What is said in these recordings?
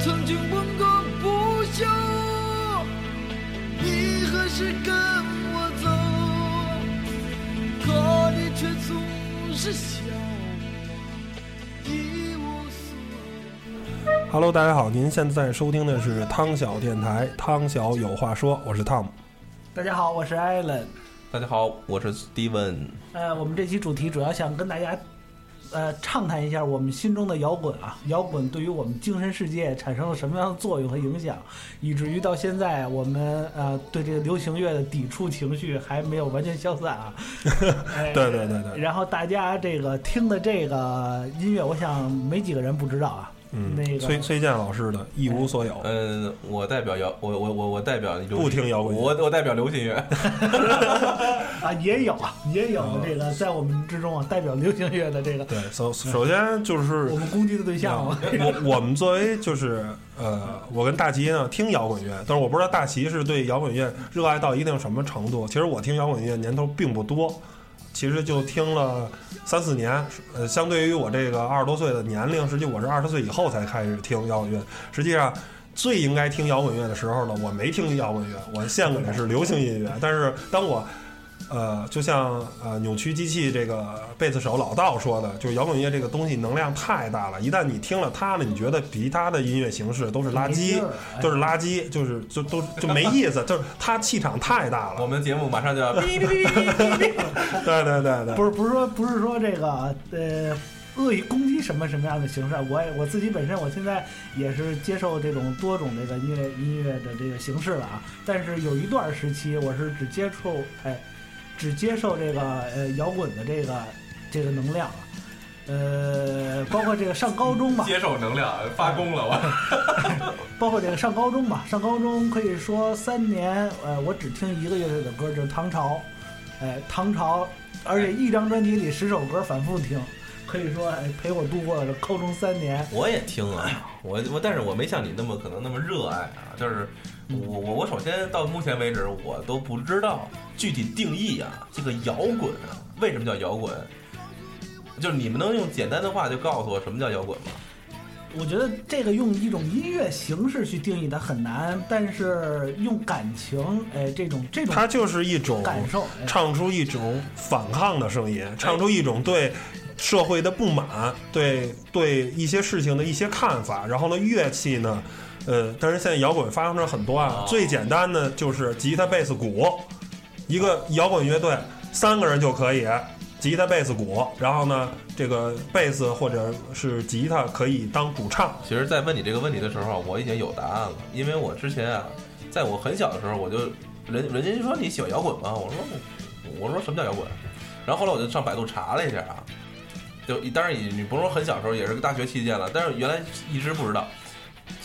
我曾经问个不休，你何时跟我走？可你却总是笑我一无所有。Hello，大家好，您现在收听的是汤小电台，汤小有话说，我是汤姆。大家好，我是艾伦。大家好，我是 Steven。呃，我们这期主题主要想跟大家，呃，畅谈一下我们心中的摇滚啊，摇滚对于我们精神世界产生了什么样的作用和影响，以至于到现在我们呃对这个流行乐的抵触情绪还没有完全消散啊。哎对对对对，然后大家这个听的这个音乐，我想没几个人不知道啊。嗯，那个崔崔健老师的《一无所有》嗯，我代表摇，我我我我代表不听摇滚我我代表流行乐。啊，也有啊，也有这个在我们之中啊，代表流行乐的这个对，首 首先就是我们攻击的对象嘛。我我们作为就是呃，我跟大齐呢听摇滚乐，但是我不知道大齐是对摇滚乐热爱到一定什么程度。其实我听摇滚乐年头并不多，其实就听了三四年。呃，相对于我这个二十多岁的年龄，实际我是二十岁以后才开始听摇滚乐。实际上。最应该听摇滚乐的时候呢，我没听摇滚乐，我献给的是流行音乐。但是当我呃，就像呃扭曲机器这个贝斯手老道说的，就是摇滚乐这个东西能量太大了，一旦你听了它了，你觉得其他的音乐形式都是垃圾都是垃圾，就是就都就没意思，就是它气场太大了。我们节目马上就要哔哔哔哔哔哔。对对对对，不是不是说不是说这个呃恶意攻击什么什么样的形式，我也我自己本身我现在也是接受这种多种这个音乐音乐的这个形式了啊，但是有一段时期我是只接触哎只接受这个呃摇滚的这个这个能量了。呃，包括这个上高中吧，接受能量，发功了我。包括这个上高中吧，上高中可以说三年，呃，我只听一个乐队的歌，就是唐朝，哎，唐朝，而且一张专辑里十首歌反复听，可以说哎陪我度过了高中三年。我也听啊，我我但是我没像你那么可能那么热爱啊，就是我我我首先到目前为止我都不知道具体定义啊，这个摇滚啊，为什么叫摇滚？就是你们能用简单的话就告诉我什么叫摇滚吗？我觉得这个用一种音乐形式去定义它很难，但是用感情，哎，这种这种它就是一种感受，哎唱出一种反抗的声音，唱出一种对社会的不满，对对一些事情的一些看法。然后呢，乐器呢，呃，但是现在摇滚发生了很多啊，哦最简单的就是吉他、贝斯、鼓，一个摇滚乐队三个人就可以。吉他、贝斯、鼓，然后呢，这个贝斯或者是吉他可以当主唱，其实，在问你这个问题的时候，我已经有答案了，因为我之前啊，在我很小的时候，我就人人家就说你喜欢摇滚吗？我说我说什么叫摇滚？然后后来我就上百度查了一下啊，就当然你你不是说很小的时候，也是个大学期间了，但是原来一直不知道。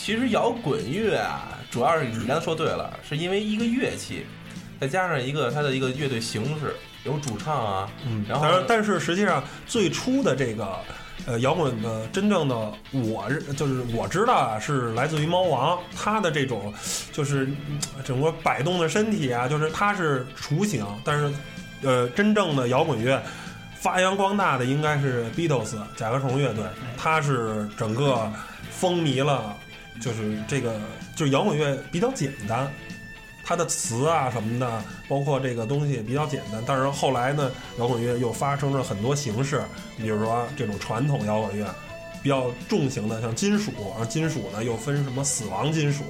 其实摇滚乐啊，主要是你刚才说对了，是因为一个乐器，再加上一个它的一个乐队形式，有主唱啊，嗯，然后，但是实际上最初的这个呃摇滚的真正的我就是我知道啊，是来自于猫王，他的这种就是嗯整个摆动的身体啊，就是他是雏形，但是呃真正的摇滚乐。发扬光大的应该是 Beatles 甲壳虫乐队，它是整个风靡了，就是这个就是摇滚乐比较简单，它的词啊什么的，包括这个东西比较简单。但是后来呢，摇滚乐又发生了很多形式，比如说这种传统摇滚乐，比较重型的，像金属，然后金属呢又分什么死亡金属，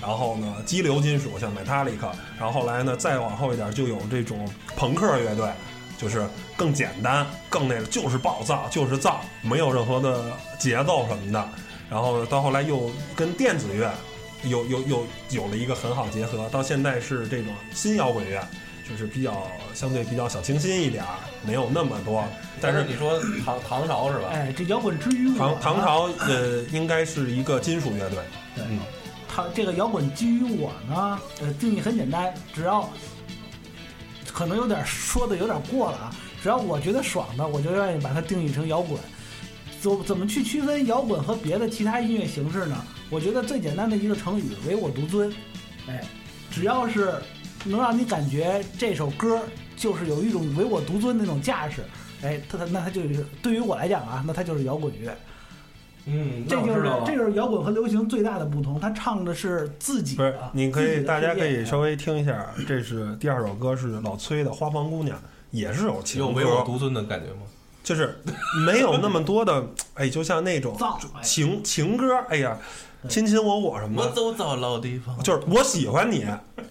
然后呢激流金属，像 Metallica，然后后来呢再往后一点就有这种朋克乐队。就是更简单，更那个，就是暴躁，就是造，没有任何的节奏什么的。然后到后来又跟电子乐有有有有了一个很好结合，到现在是这种新摇滚乐，就是比较相对比较小清新一点儿，没有那么多。但是你说唐唐朝是吧？哎，这摇滚之于我呢唐唐朝呃应该是一个金属乐队，对嗯，它这个摇滚基于我呢，呃，定义很简单，只要可能有点说的有点过了啊，只要我觉得爽的，我就愿意把它定义成摇滚。怎怎么去区分摇滚和别的其他音乐形式呢？我觉得最简单的一个成语“唯我独尊”，哎，只要是能让你感觉这首歌就是有一种唯我独尊的那种架势，哎，它它那它就是对于我来讲啊，那它就是摇滚乐。嗯，这就是这就是摇滚和流行最大的不同，他唱的是自己不是，，你可以，大家可以稍微听一下，这是第二首歌，是老崔的《花房姑娘》，也是有情有唯我，独尊的感觉吗？就是没有那么多的，哎，就像那种 情情歌，哎呀，亲亲我我什么？的，我走到老地方，就是我喜欢你，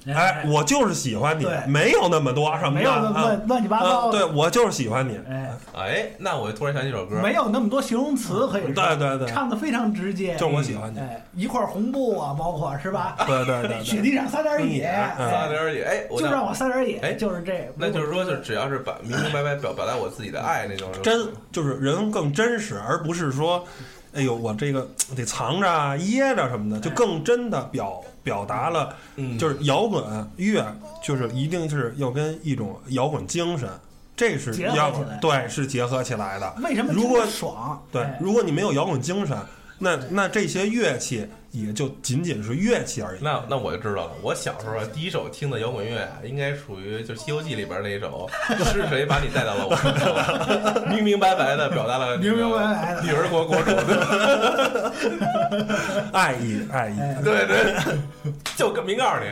哎，我就是喜欢你，没有那么多什么的，没有那么啊。乱乱七八啊糟的，对我就是喜欢你，哎，哎，那我突然想起一首歌，没有那么多形容词可以说，对对对。唱的非常直接，就我喜欢你，哎，一块红布啊，包括是吧？对对对对，雪地上撒点野，嗯撒哎点野，哎，我就让我撒点野，哎就是这，那就是说，就只要是把明明白白表表达我自己的爱那种，真就是人更真实，而不是说，哎呦，我这个得藏着啊、掖着什么的，就更真的表表达了，嗯，就是摇滚乐，就是一定是要跟一种摇滚精神，这是结合摇滚对是结合起来的。为什么如果爽？对哎，如果你没有摇滚精神，那那这些乐器也就仅仅是乐器而已。那那我就知道了。我小时候啊，第一首听的摇滚乐啊，应该属于就《西游记》里边那一首 《是谁把你带到了我身上》，明明白白的表达了明明白白的女儿国国主的，爱意爱意，哎对对，就跟明告诉你，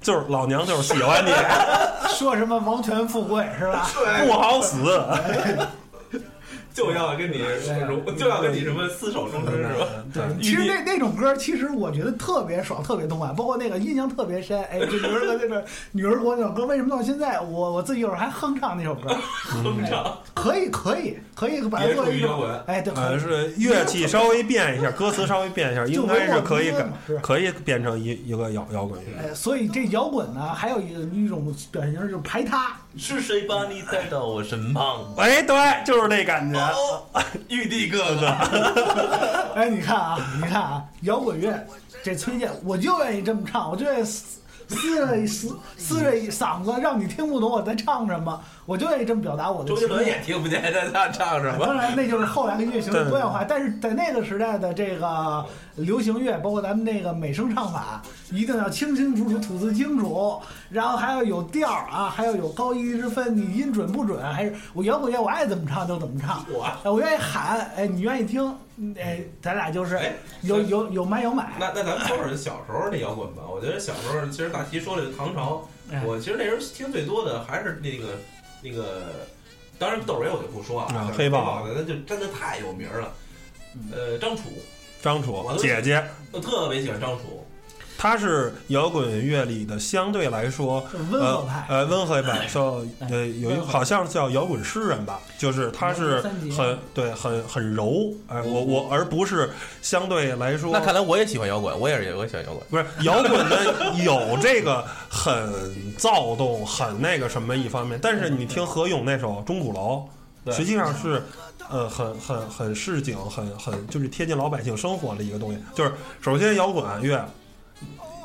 就是老娘就是喜欢你，说什么王权富贵是吧？不好死。就要跟你就要跟你什么厮守终身是吧？对，其实那那种歌，其实我觉得特别爽，特别痛快，包括那个印象特别深。哎，就女儿国那个女儿国那首歌，为什么到现在我我自己有时候还哼唱那首歌？哼唱可以，可以，可以把它也作为一种属于摇滚，哎，对，可呃，是乐器稍微变一下，歌词稍微变一下，应该是可以改可以变成一一个摇摇滚乐。哎，所以这摇滚呢，还有一个一种表现形式就是排他。是谁把你带到我身旁？哎，对，就是那感觉。哦，玉帝哥哥，哎，你看啊，你看啊，摇滚乐这崔健，我就愿意这么唱，我就愿意撕撕着一撕撕着一嗓子，让你听不懂我在唱什么，我就愿意这么表达我的周杰。伦也听不见他他唱什么。当然，那就是后来的乐型的多样化，但是在那个时代的这个流行乐，包括咱们那个美声唱法，一定要清清楚楚、吐字清楚，然后还要有调儿啊，还要有高低之分，你音准不准？还是我摇滚乐我爱怎么唱就怎么唱，我哎我愿意喊，哎，你愿意听，嗯哎，咱俩就是哎有有有买有买，那那咱们说说小时候那摇滚吧。我觉得小时候，其实大齐说了唐朝，哎我其实那时候听最多的还是那个那个，当然窦唯我就不说了，啊黑豹的那就真的太有名了。呃，张楚，张楚姐姐，我特别喜欢张楚。她是摇滚乐里的相对来说温和派。呃温和派，叫呃有一个好像叫摇滚诗人吧，就是他是很对很很柔，哎，我我而不是相对来说那看来我也喜欢摇滚，我也是我也喜欢摇滚。不是摇滚的有这个很躁动、很那个什么一方面，但是你听何勇那首《钟鼓楼》，对。实际上是呃很很很市井、很很就是贴近老百姓生活的一个东西。就是首先摇滚乐，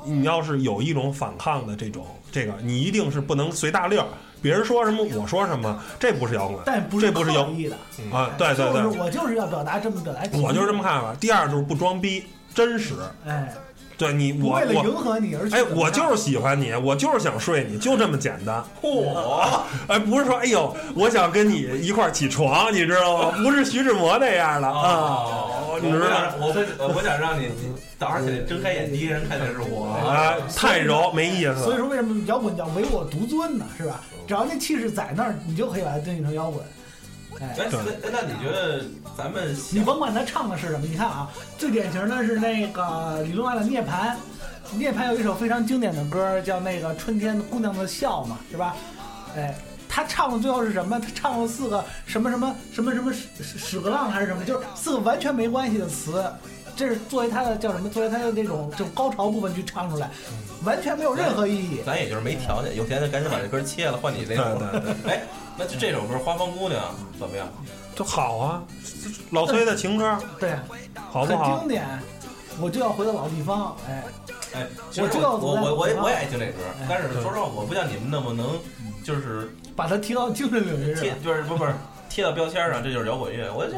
你要是有一种反抗的这种这个，你一定是不能随大溜儿，别人说什么我说什么，这不是摇滚但不是这不是摇刻意的，啊！对对对，就是我就是要表达这么表达，我就是这么看法。第二就是不装逼，真实。哎，对你我我为了迎合你而去哎，我就是喜欢你，我就是想睡你，就这么简单。嚯！哎，不是说哎呦，我想跟你一块儿起床，你知道吗？不是徐志摩那样的啊，哦，你知道吗？我我不我想让你早上起来睁开眼，第一个人看见是我。啊，太柔没意思。所以说，为什么摇滚叫唯我独尊呢？是吧？只要那气势在那儿，你就可以把它定义成摇滚。哎，哎，那那你觉得咱们你甭管他唱的是什么，你看啊，最典型的是那个李宗翰的《涅槃》，《涅槃》有一首非常经典的歌，叫那个《春天姑娘的笑》嘛，是吧？哎，他唱的最后是什么？他唱了四个什么什么什么什么屎屎屎个浪还是什么，就是四个完全没关系的词。这是作为他的叫什么？作为他的这种就高潮部分去唱出来，完全没有任何意义。咱也就是没条件，有钱就赶紧把这歌切了，换你那对首。对对，哎，那就这首歌《花房姑娘》怎么样？就好啊。老崔的情歌 对，很好不好经？典。我就要回到老地方，哎，哎，其实我知道我我我也我我也爱听这歌哎，但是说实话，我不像你们那么能，就是把它提到精神领域贴上。就是不不是贴到标签上，这就是摇滚乐。我觉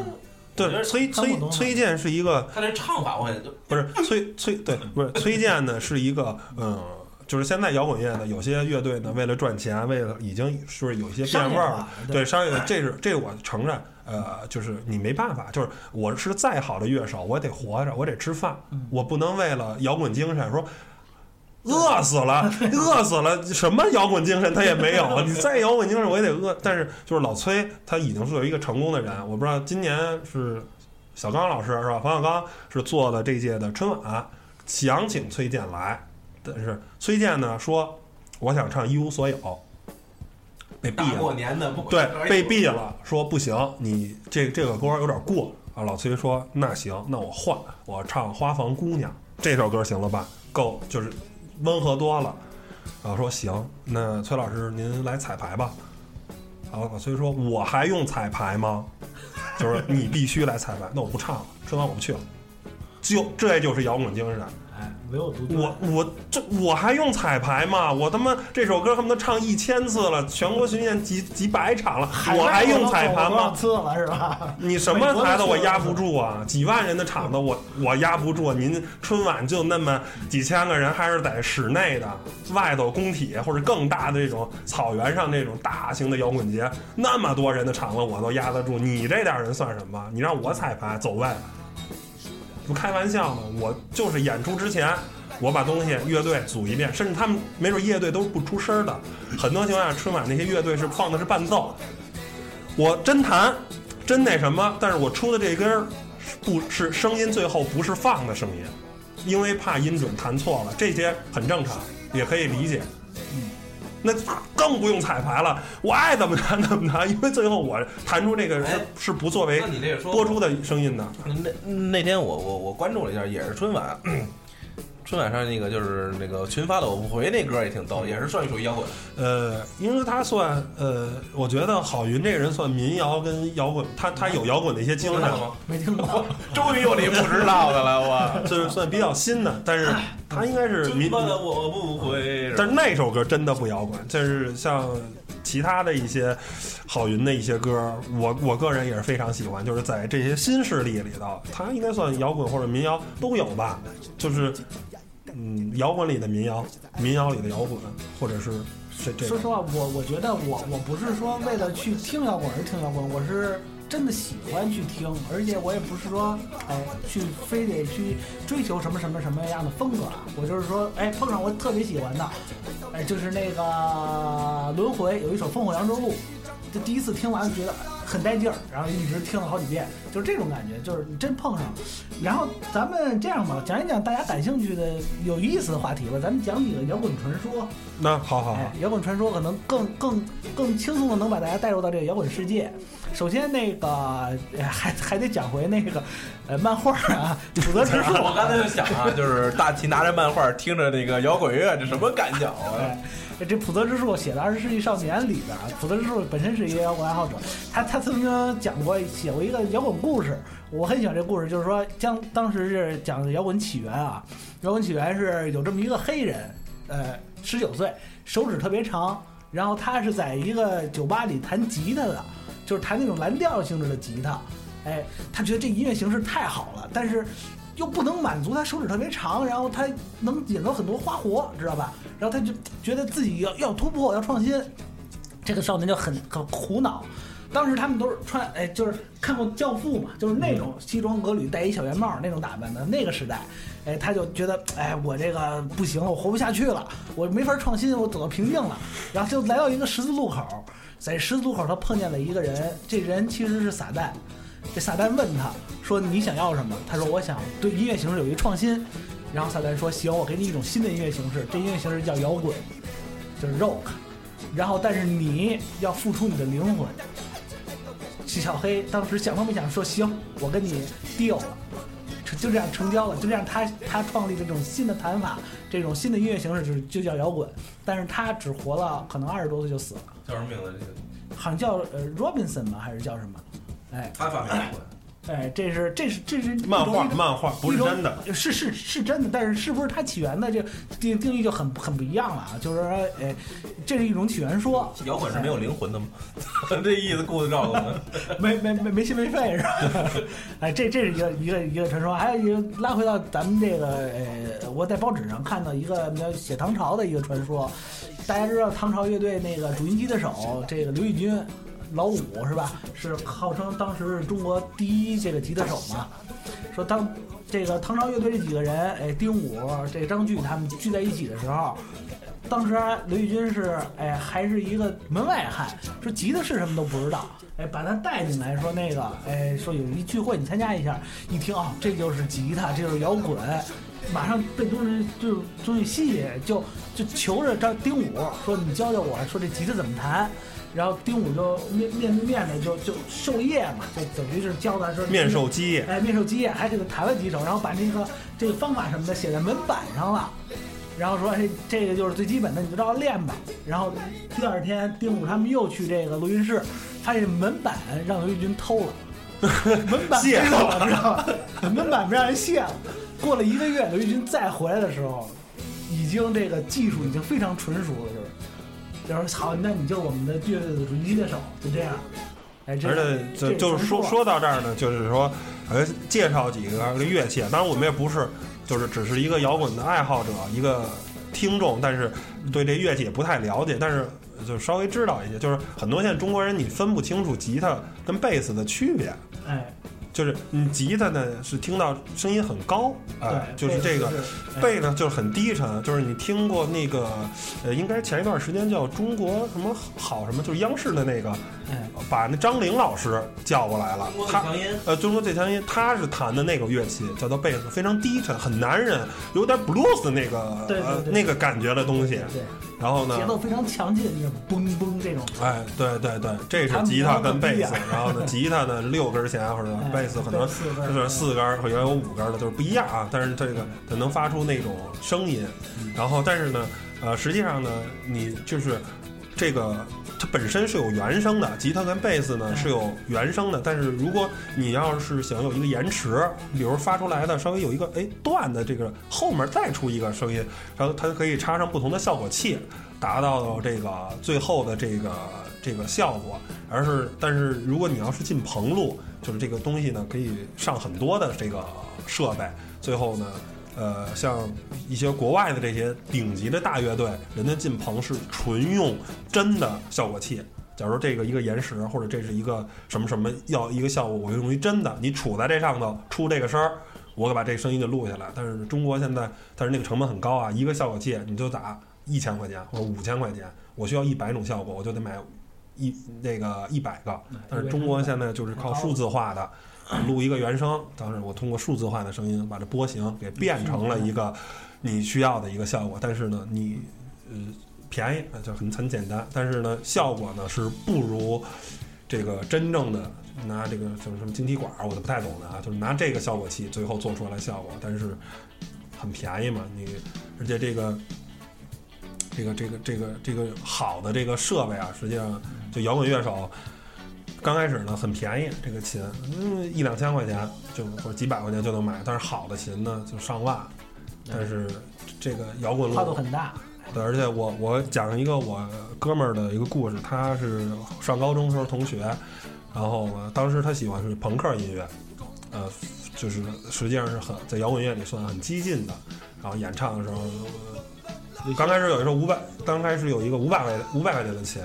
对，得崔崔看不懂崔健是一个他这唱法我很不是崔崔对，不是崔健呢是一个嗯。就是现在摇滚乐呢，有些乐队呢，为了赚钱，为了已经是有一些变味儿了对商业，这是这我承认。呃，就是你没办法，就是我是再好的乐手，我得活着，我得吃饭，我不能为了摇滚精神说。饿死了，饿死了！什么摇滚精神他也没有。你再摇滚精神，我也得饿。但是就是老崔，他已经是一个成功的人。我不知道今年是小刚老师是吧？冯小刚是做了这届的春晚，想请崔健来，但是崔健呢说我想唱一无所有，被毙了。过年的不对，被毙了，说不行，你这这个歌有点过啊。老崔说那行，那我换，我唱《花房姑娘》这首歌行了吧？够，就是温和多了。然后说行，那崔老师您来彩排吧。然后老崔说我还用彩排吗？就是你必须来彩排，那我不唱了，春晚我不去了。就这就是摇滚精神。我独。我我这我还用彩排吗？我他妈这首歌他们都唱一千次了，全国巡演几几百场了，我还用彩排吗？次了是吧？你什么台子我压不住啊？几万人的场子我我压不住。您春晚就那么几千个人，还是在室内的，外头工体或者更大的这种草原上这种大型的摇滚节，那么多人的场子我都压得住。你这点人算什么？你让我彩排走位？不开玩笑呢，我就是演出之前，我把东西乐队组一遍，甚至他们没准乐队都是不出声的。很多情况下，春晚那些乐队是放的是伴奏，我真弹，真那什么，但是我出的这根不是声音，最后不是放的声音，因为怕音准弹错了，这些很正常，也可以理解。那更不用彩排了，我爱怎么弹怎么弹，因为最后我弹出这个是哎是不作为播出的声音的。那那天我我我关注了一下，也是春晚，春晚上那个就是那个群发的我不回那歌也挺逗，也是算属于摇滚。呃，因为他算呃，我觉得郝云这个人算民谣跟摇滚，他他有摇滚的一些精神，吗？没听过。终于有你不知道的了，我。就是算比较新的，但是他应该是民春，发的我不回，但是那首歌真的不摇滚，就是像其他的一些郝云的一些歌，我我个人也是非常喜欢，就是在这些新势力里头，他应该算摇滚或者民谣都有吧，就是嗯，摇滚里的民谣，民谣里的摇滚，或者是这这说实话，我我觉得我我不是说为了去听摇滚而听摇滚，我是真的喜欢去听，而且我也不是说哎去非得去追求什么什么什么样的风格啊，我就是说哎碰上我特别喜欢的，哎就是那个轮回有一首《烽火扬州路》，这第一次听完觉得很带劲儿，然后一直听了好几遍，就是这种感觉，就是你真碰上了。然后咱们这样吧，讲一讲大家感兴趣的有意思的话题吧，咱们讲几个摇滚传说。那好好好哎，，摇滚传说可能更更更轻松的能把大家带入到这个摇滚世界。首先，那个呃还还得讲回那个呃漫画啊，普泽之树。我刚才就想啊，就是大齐拿着漫画听着那个摇滚乐，这什么感觉啊？哎，这普泽之树写的《二十世纪少年》里边啊，普泽之树本身是一个摇滚爱好者，他他曾经讲过写过一个摇滚故事，我很喜欢这故事，就是说将当时是讲的摇滚起源啊，摇滚起源是有这么一个黑人，呃，十九岁，手指特别长，然后他是在一个酒吧里弹吉他的，就是弹那种蓝调性质的吉他，哎，他觉得这音乐形式太好了，但是又不能满足他手指特别长，然后他能演奏很多花活，知道吧？然后他就觉得自己要要突破，要创新。这个少年就很很苦恼。当时他们都是穿，哎，就是看过《教父》嘛，就是那种西装革履、戴一小圆帽那种打扮的那个时代，哎，他就觉得，哎，我这个不行，我活不下去了，我没法创新，我走到瓶颈了，然后就来到一个十字路口，在十字路口他碰见了一个人，这人其实是撒旦，这撒旦问他说：“你想要什么？”他说：“我想对音乐形式有一个创新。”然后撒旦说：“行，我给你一种新的音乐形式，这音乐形式叫摇滚，就是 rock。然后，但是你要付出你的灵魂。”小黑当时想都没想说：“行，我跟你 deal 了。”就这样成交了，就这样他他创立的这种新的弹法，这种新的音乐形式就就叫摇滚。但是他只活了可能二十多岁就死了，叫什么名字？这个好像叫呃 Robinson 吧，还是叫什么？哎他发明摇滚。哎，这是这是这是漫画漫画不是真的，，是是是真的，但是是不是它起源的这定定义就很很不一样了啊？就是说，哎，这是一种起源说，摇滚是没有灵魂的吗？这意思，顾子告诉我们。没没没没心没肺是吧？哎，这这是一个一个一个传说，还有一个拉回到咱们这个呃，我在报纸上看到一个叫写唐朝的一个传说，大家知道唐朝乐队那个主音吉他手这个刘义军。老五是吧？是号称当时是中国第一这个吉他手嘛。说当这个唐朝乐队这几个人，哎，丁武、这张炬他们聚在一起的时候，当时刘玉军是哎还是一个门外汉，说吉他是什么都不知道，哎，把他带进来，说那个哎说有一聚会你参加一下，一听啊、这就是吉他，这就是摇滚，马上被东西就是东西吸引，就就求着张丁武说你教教我说这吉他怎么弹。然后丁武就面面对面的就就授业嘛，就等于是教他说面授基业，哎，面授基业，还给他弹了几首，然后把那个这个方法什么的写在门板上了，然后说这，这个就是最基本的，你就照着练吧。然后第二天，丁武他们又去这个录音室，发现门板让刘玉军偷了，门板卸了，知道吧？门板被让人卸了。过了一个月，刘玉军再回来的时候，已经这个技术已经非常纯熟了，就是。就是好，那你就是我们的乐队的主吉他手，就这样。哎，这而且就就是说说到这儿呢，就是说，呃，介绍几个乐器。当然，我们也不是，就是只是一个摇滚的爱好者，一个听众，但是对这乐器也不太了解，但是就稍微知道一些。就是很多现在中国人你分不清楚吉他跟贝斯的区别，哎，就是你吉他呢是听到声音很高，哎、就是这个。哎。贝呢就是很低沉，就是你听过那个，呃，应该前一段时间叫中国什么好什么，就是央视的那个，哎，把那张玲老师叫过来了，他强音，呃，中国最强音，他是弹的那个乐器叫做贝斯，非常低沉，很男人，有点 blues 那个对对呃那个感觉的东西。对，然后呢节，奏非常强劲，就是嘣嘣这种。哎，对对对，这是吉他跟贝斯，然后呢，吉他呢六根弦或者哎贝斯可能四根就是四根儿，或者有五根儿的，就是不一样啊。但是这个它能发出那种声音，然后但是呢，呃，实际上呢，你就是这个它本身是有原声的，吉他跟贝斯呢嗯是有原声的。但是如果你要是想有一个延迟，比如发出来的稍微有一个哎断的这个后面再出一个声音，然后它可以插上不同的效果器，达到这个最后的这个这个效果。而是，但是如果你要是进棚录，就是这个东西呢，可以上很多的这个设备，最后呢。呃，像一些国外的这些顶级的大乐队，人家进棚是纯用真的效果器。假如这个一个延时，或者这是一个什么什么要一个效果，我用于真的，你杵在这上头出这个声儿，我给把这声音给录下来。但是中国现在，但是那个成本很高啊，一个效果器你就打一千块钱或者五千块钱，我需要一百种效果，我就得买一那个一百个。但是中国现在就是靠数字化的，录一个原声，当时我通过数字化的声音把这波形给变成了一个你需要的一个效果。但是呢，你呃便宜，就很很简单，但是呢效果呢是不如这个真正的拿这个什么什么晶体管，我都不太懂的啊，就是拿这个效果器最后做出来效果，但是很便宜嘛，你而且这个。这个这个这个这个好的这个设备啊，实际上就摇滚乐手刚开始呢很便宜，这个琴嗯一两千块钱就或者几百块钱就能买，但是好的琴呢就上万。但是这个摇滚跨度，很大。对，而且我我讲一个我哥们儿的一个故事，他是上高中时候同学，然后呢，当时他喜欢是朋克音乐，呃，就是实际上是很在摇滚乐里算很激进的，然后演唱的时候。刚开始有一首五百，刚开始有一个五百块五百块钱的琴，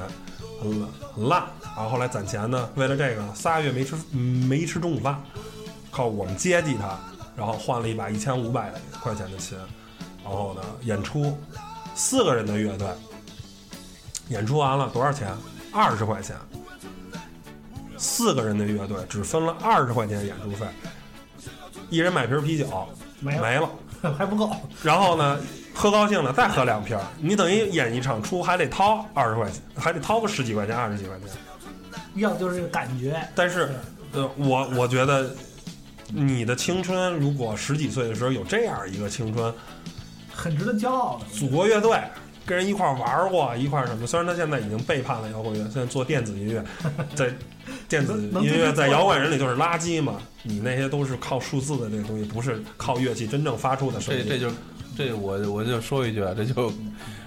很很烂。然后后来攒钱呢，为了这个仨月没吃没吃中午饭，靠我们接济他，然后换了一把一千五百块钱的琴，然后呢演出，四个人的乐队，演出完了多少钱？二十块钱。四个人的乐队只分了二十块钱演出费，一人买瓶啤酒没了没了。还不够，然后呢，喝高兴了再喝两瓶儿，你等于演一场出还得掏二十块钱，还得掏个十几块钱、二十几块钱。要就是这个感觉。但是，呃，我我觉得你的青春，如果十几岁的时候有这样一个青春，很值得骄傲的。祖国乐队，跟人一块儿玩儿过，一块儿什么。虽然他现在已经背叛了摇滚乐，现在做电子音乐，在电子音乐在摇滚人里就是垃圾嘛。你那些都是靠数字的这个东西，不是靠乐器真正发出的声音。这这就这我我就说一句啊，这就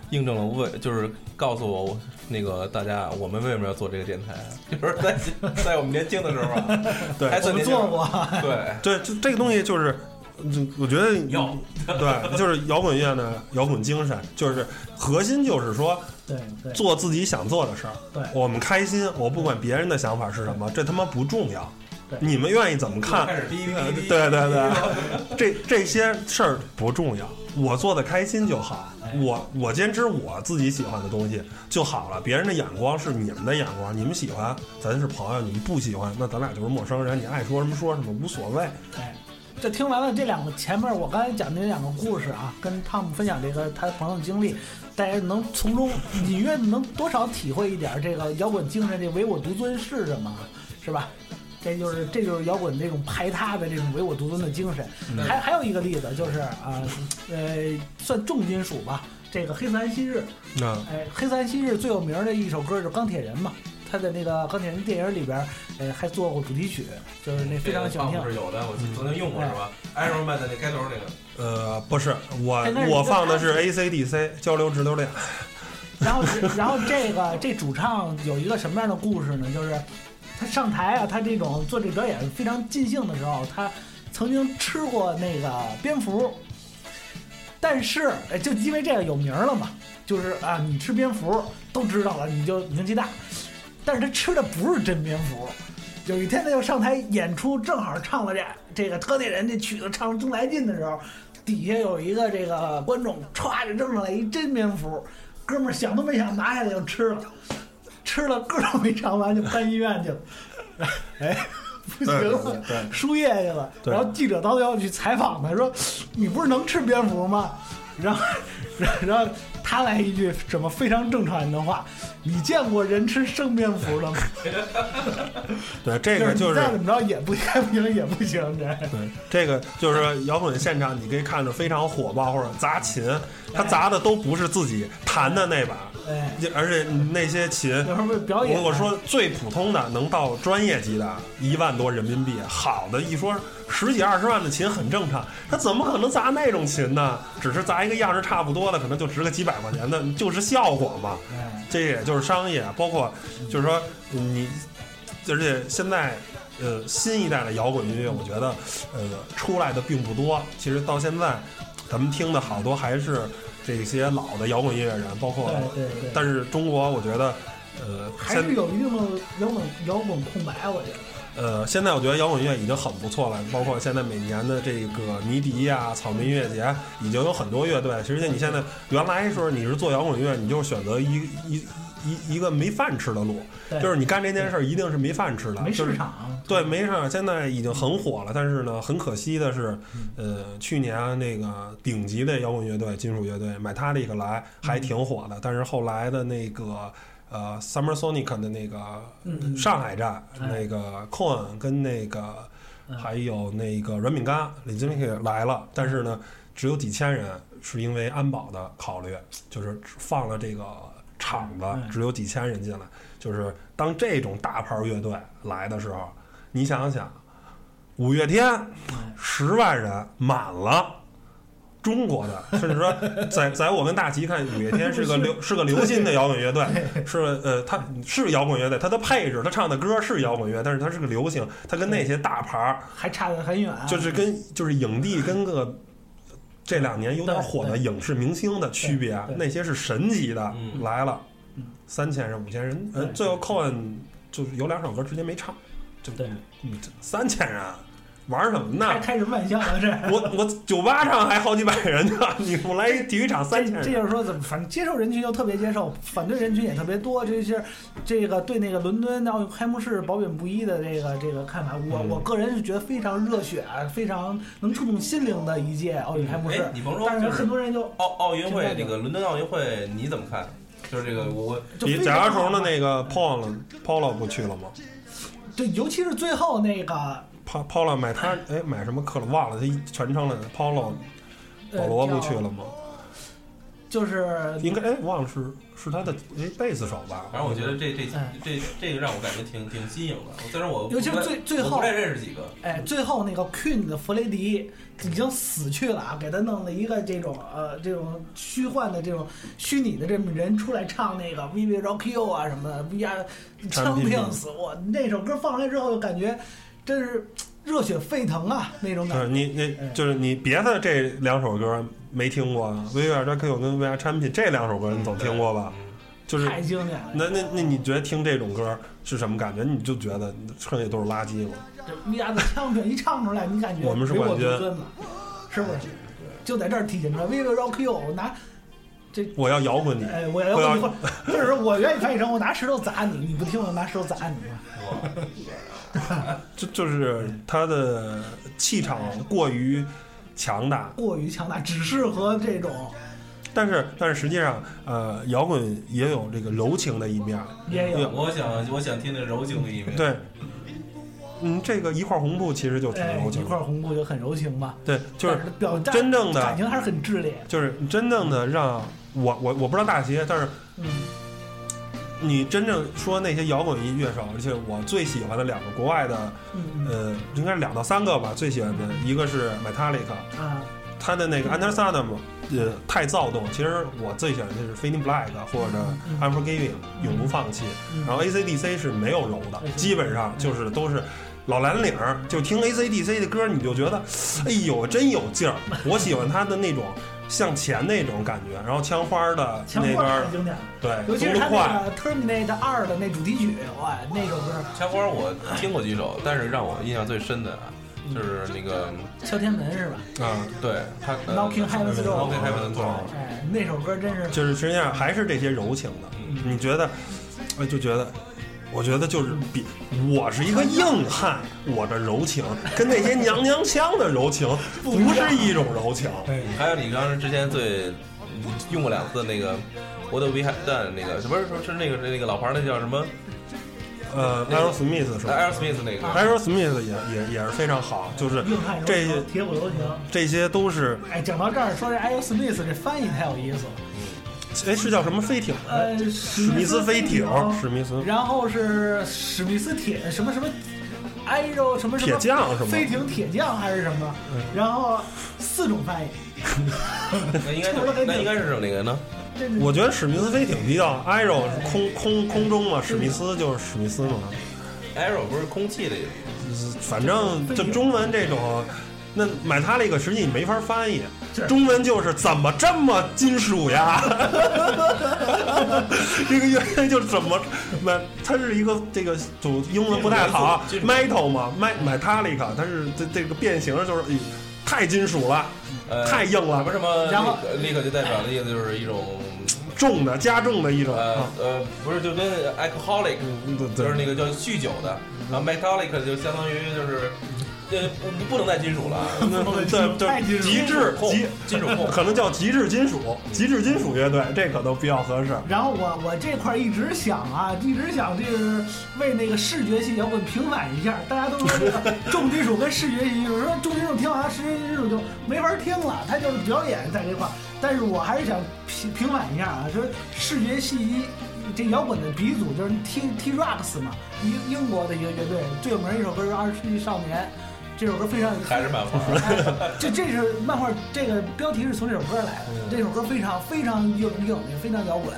印证了我为就是告诉我那个大家我们为什么要做这个电台，就是在在我们年轻的时候啊，对还我们算年轻做过，对。对，这这个东西就是，嗯我觉得要对，就是摇滚乐的摇滚精神，就是核心就是说对对做自己想做的事儿。对我们开心，我不管别人的想法是什么，这他妈不重要对。你们愿意怎么看？对对对，这这些事儿不重要，我做的开心就好。我我坚持我自己喜欢的东西就好了，别人的眼光是你们的眼光，你们喜欢咱是朋友，你们不喜欢那咱俩就是陌生人，你爱说什么说什么无所谓。哎，这听完了这两个前面我刚才讲的这两个故事啊，跟汤姆分享这个他朋友的经历，大家能从中隐约能多少体会一点这个摇滚精神，这唯我独尊是什么，是吧？这就是这就是摇滚这种排他的这种唯我独尊的精神。还还有一个例子就是啊，呃，算重金属吧，这个黑色安息日，那哎，黑色安息日最有名的一首歌就是《钢铁人》嘛，他的那个钢铁人电影里边，呃，还做过主题曲，就是那非常喜欢听这。个是有的，我曾经用过是吧？Iron Man 的那开头那个，呃不是我我放的是 ACDC 交流直流链。然后，然后这个这主唱有一个什么样的故事呢？就是他上台啊，他这种做这表演非常尽兴的时候，他曾经吃过那个蝙蝠，但是就因为这个有名了嘛，就是啊，你吃蝙蝠都知道了，你就名气大。但是他吃的不是真蝙蝠。有一天他就上台演出，正好唱了这这个钢铁人这曲子唱得正来劲的时候，底下有一个这个观众歘就扔上来一真蝙蝠，哥们儿想都没想拿下来就吃了，吃了个儿都没尝完就搬医院去了，哎，不行了输液去了。然后记者到要去采访他，说你不是能吃蝙蝠吗？然后然后他来一句什么非常正常人的话：你见过人吃生蝙蝠的吗？对，这个就是再怎么着也不行也不行，这。对，这个就是摇滚现场，你可以看着非常火爆，或者砸琴，他砸的都不是自己弹的那把，哎，而且那些琴，我我说最普通的能到专业级的一万多人民币，好的一说十几二十万的琴很正常，他怎么可能砸那种琴呢？只是砸一个样式差不多的，可能就值个几百块钱的，就是效果嘛。哎，这也就是商业，包括就是说你，而且现在呃新一代的摇滚音乐，我觉得呃出来的并不多。其实到现在，咱们听的好多还是这些老的摇滚音乐人，包括对对对，但是中国，我觉得呃还是有一定的摇滚摇滚空白，我觉得。呃现在我觉得摇滚乐已经很不错了，包括现在每年的这个迷笛呀、草莓音乐节，已经有很多乐队。其实你现在原来说你是做摇滚乐，你就选择一一一一个没饭吃的路，就是你干这件事儿一定是没饭吃的，没就是市场，对，没事儿，现在已经很火了，但是呢，很可惜的是，嗯呃，去年那个顶级的摇滚乐队、金属乐队 Metallica 来还嗯挺火的，但是后来的那个呃 Summer Sonic 的那个上海站，哎那个 Cohen 跟那个嗯还有那个软饼干李金力来了，但是呢，只有几千人，是因为安保的考虑，就是放了这个场子嗯，只有几千人进来。就是当这种大牌乐队来的时候，你想想，五月天嗯十万人满了。中国的，甚至说，在在我跟大齐看，五月天是个 流是个流行的摇滚乐队，是呃，它是摇滚乐队，它的配置，它唱的歌是摇滚乐，但是它是个流行，它跟那些大牌儿还差得很远。就是跟就是影帝跟个这两年有点火的影视明星的区别那些是神级的嗯。来了嗯，三千人五千人，呃，最后 Cohen 就是有两首歌直接没唱，就三千人玩什么呢？开开始万象了，这。我我酒吧上还好几百人呢，你我来一体育场三千人，这就是说，怎么反正接受人群就特别接受，反对人群也特别多。这是这个对那个伦敦奥运开幕式褒贬不一的这个这个看法。我嗯我个人是觉得非常热血，啊非常能触动心灵的一届奥运开幕式哎，。你甭说，但是很多人就奥奥运会现在就这个伦敦奥运会你怎么看？就是这个我我比就非常甲壳虫的那个 Paul Paul 不去了吗对，尤其是最后那个 Paul 买他哎买什么克了忘了，他一全称了呃保罗不去了吗？就是应该哎忘了是是他的哎贝斯手吧？反正我觉得这这哎这这个让我感觉挺挺新颖的。虽然我尤其是最最后我不太认识几个，哎，最后那个 Queen 的弗雷迪已经死去了啊，给他弄了一个这种呃这种虚幻的这种虚拟的这么人出来唱那个 We Will Rock You 啊什么的，We Are 产品 Champions，我那首歌放出来之后就感觉真是热血沸腾啊那种就是感觉。你你就是你别的这两首歌没听过啊，VR 这 Q 跟 VR 产品这两首歌你总听过吧？就是太经典了，那那那你觉得听这种歌是什么感觉？你就觉得剩下都是垃圾吗？这 VR 的腔调一唱出来，你感觉我们是唯冠军是不是？就在这儿体现出来，We will rock you，拿我要摇滚你，哎，我要不要或者或者是我愿意翻译成我拿石头砸你，你不听我拿石头砸你嘛？就就是他的气场过于强大，过于强大，只适合这种但是但是实际上，呃，摇滚也有这个柔情的一面。也有。我想我想听那柔情的一面。对，嗯，这个一块红布其实就挺哎，柔情的。一块红布就很柔情嘛，对，就是表达真正的感情还是很炽烈。就是真正的让我我我不知道大鞋，但是嗯，你真正说那些摇滚音乐手，而且我最喜欢的两个国外的，嗯嗯呃，应该是两到三个吧，最喜欢的一个是 Metallica，啊，他的那个 Under Sodom，呃，太躁动。其实我最喜欢的是 Fading Black 或者嗯 Unforgiving，永不放弃。嗯然后 AC/DC 是没有柔的基本上就是都是老蓝领儿。就听 AC/DC 的歌，你就觉得，哎呦，真有劲儿。我喜欢他的那种向前那种感觉，然后枪花的枪花那边儿太，经典了，对，尤其是他。那个 Terminate 二的那主题曲，哇，那首歌枪花我听过几首，但是让我印象最深的啊，就是那个敲天门是吧？啊，对他呃 Knocking Heaven's Door Knocking Heaven's Door，哎，那首歌真是就是实际上还是这些柔情的。嗯你觉得，哎，就觉得，我觉得就是比我是一个硬汉，我的柔情跟那些娘娘腔的柔情不是一种柔情。还有你刚刚之前最用过两次那个 What We Have Done 那个，不是说是那个那个老牌儿那叫什么呃，Aerosmith 是吧 Aerosmith 那个，？Aerosmith 也也也是非常好，就是硬汉这些，铁骨柔情。这些都是，哎，讲到这儿，说这 I.O. Smith 这翻译太有意思了。哎，是叫什么飞艇？呃，史史密斯飞艇，史密斯然后是史密斯铁什么什么，挨肉什么什么铁匠是吗飞艇铁匠还是什么？然后四种翻译 那应该是那应该是哪个呢？我觉得史密斯飞艇比较 Aero 是空空空中嘛，史密斯就是史密斯嘛。Aero 不是空气的意思，反正就中文这种，那买它那个实际你没法翻译是，中文就是怎么这么金属呀？这个原因就是怎么，买它是一个这个组英文不太好，metal 嘛，met metallica，它是这这个变形就是哎太金属了，呃，太硬了。什么什么，然后立刻立刻就代表的意思就是一种重的加重的一种呃不是就跟 alcoholic 就是那个叫酗酒的，然后 metallic 就相当于就是呃不不能再金属了，对对太金属极致控极金属控。可能叫极致金属，极致金属乐队，这可都比较合适。然后我我这块儿一直想啊，一直想就是为那个视觉系摇滚平反一下。大家都说这个 重金属跟视觉系，有时候重金属听完视觉金属就没法听了，它就是表演在这块儿。但是我还是想平平反一下啊，就是视觉系这摇滚的鼻祖就是 T T Rex 嘛，英英国的一个乐队，最有名的一首歌是《二十世纪少年》，这首歌非常还是漫画，哎这这是漫画，这个标题是从这首歌来的。这首歌非常非常硬硬，也非常摇滚。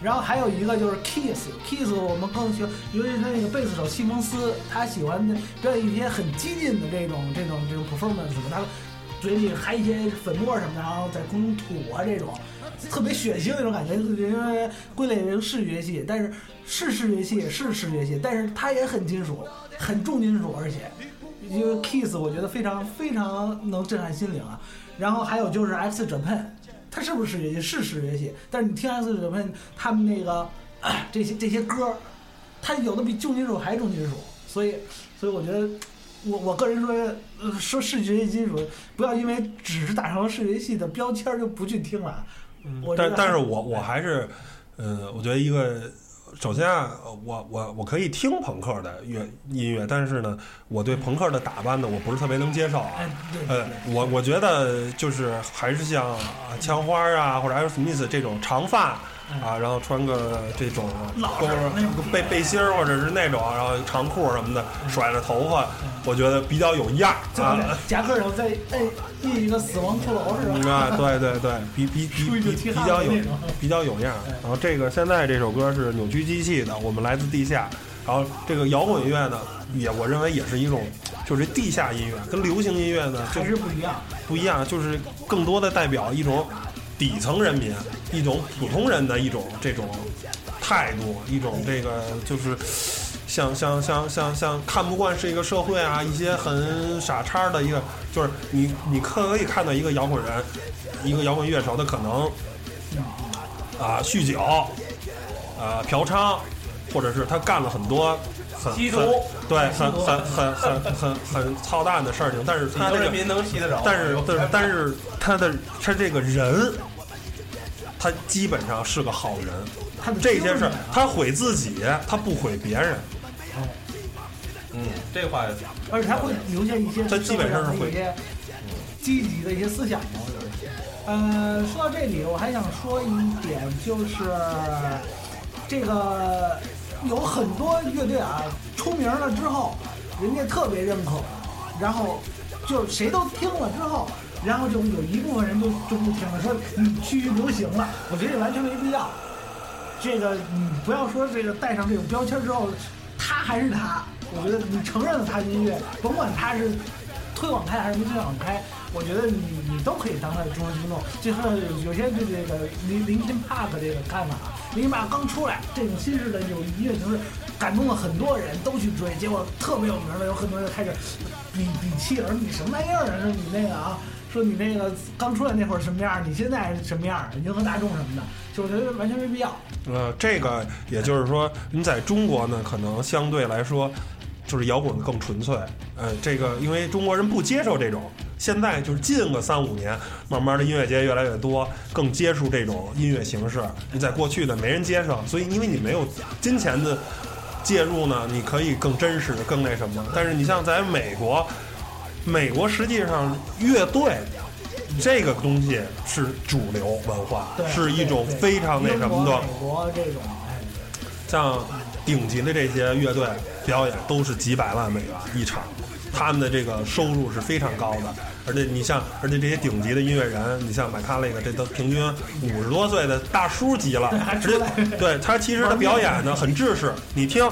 然后还有一个就是 Kiss，Kiss 我们更喜欢，尤其是他那个贝斯手西蒙斯，他喜欢的表演一些很激进的这种这种这种 performance 嘛，他嘴里含一些粉末什么的，然后在空中吐啊这种。特别血腥那种感觉，因为归类为视觉系，但是是视觉系是视觉系，但是它也很金属，很重金属，而且因为 Kiss 我觉得非常非常能震撼心灵啊。然后还有就是 X Japan，它是不是视觉系？是视觉系，但是你听 X Japan 他们那个、啊 这些这些歌，它有的比重金属还重金属，所以所以我觉得。我我个人说，呃，说视觉系金属，不要因为只是打上了视觉系的标签儿就不去听了。我但但是我我还是，呃，我觉得一个，首先啊，我我我可以听朋克的乐音乐，但是呢，我对朋克的打扮呢，我不是特别能接受啊。呃，我我觉得就是还是像啊枪花啊或者 Aerosmith 这种长发啊，然后穿个这种老或者背背心儿或者是那种，然后长裤什么的，甩着头发，我觉得比较有样儿啊。夹克上再哎印一个死亡骷髅是吧？嗯啊，对对对，比比比比比较有比较有样儿。然后这个现在这首歌是扭曲机器的，我们来自地下。然后这个摇滚乐呢，也我认为也是一种就是地下音乐跟流行音乐呢就还是不一样。不一样，就是更多的代表一种底层人民、一种普通人的一种这种态度，一种这个就是像像像像像看不惯是一个社会啊，一些很傻叉的一个，就是你你可以看到一个摇滚人，一个摇滚乐手，他可能啊酗酒，啊嫖娼，或者是他干了很多很吸毒很对很很很很很很操蛋的事情，但是他这个人民能吸得着？但是，但是，但是他的他这个人，他基本上是个好人。他的这些事儿他毁自己，他不毁别人。嗯，这话而且他会留下一些他基本上是会社会的一些积极的一些思想嘛，我觉得。呃，说到这里，我还想说一点，就是这个有很多乐队啊，出名了之后，人家特别认可，然后就谁都听了之后，然后就有一部分人就就不听了，说你趋于流行了，我觉得完全没必要。这个你不要说这个带上这种标签之后，他还是他。我觉得你承认了他的音乐，甭管他是推广开还是没推广开，我觉得你你都可以当他的忠实听众。就像有些对这个林林肯帕克这个看法啊，林肯帕克刚出来，这种新式的有音乐形式感动了很多人都去追，结果特别有名了，有很多人开始比比气了，你什么玩意儿啊？说你那个啊。说你那个刚出来那会儿什么样，你现在什么样，迎合大众什么的，就我觉得完全没必要。呃，这个也就是说，你在中国呢，可能相对来说，就是摇滚更纯粹。呃，这个因为中国人不接受这种，现在就是近个三五年，慢慢的音乐节越来越多，更接触这种音乐形式。你在过去呢，没人接受，所以因为你没有金钱的介入呢，你可以更真实、更那什么。但是你像在美国，美国实际上乐队。这个东西是主流文化，是一种非常那什么的美国这种，哎，像顶级的这些乐队表演都是几百万美元一场，他们的这个收入是非常高的。而且你像，而且这些顶级的音乐人，你像买卡那个，这都平均五十多岁的大叔级了，直接对他其实他表演呢很制式。你听，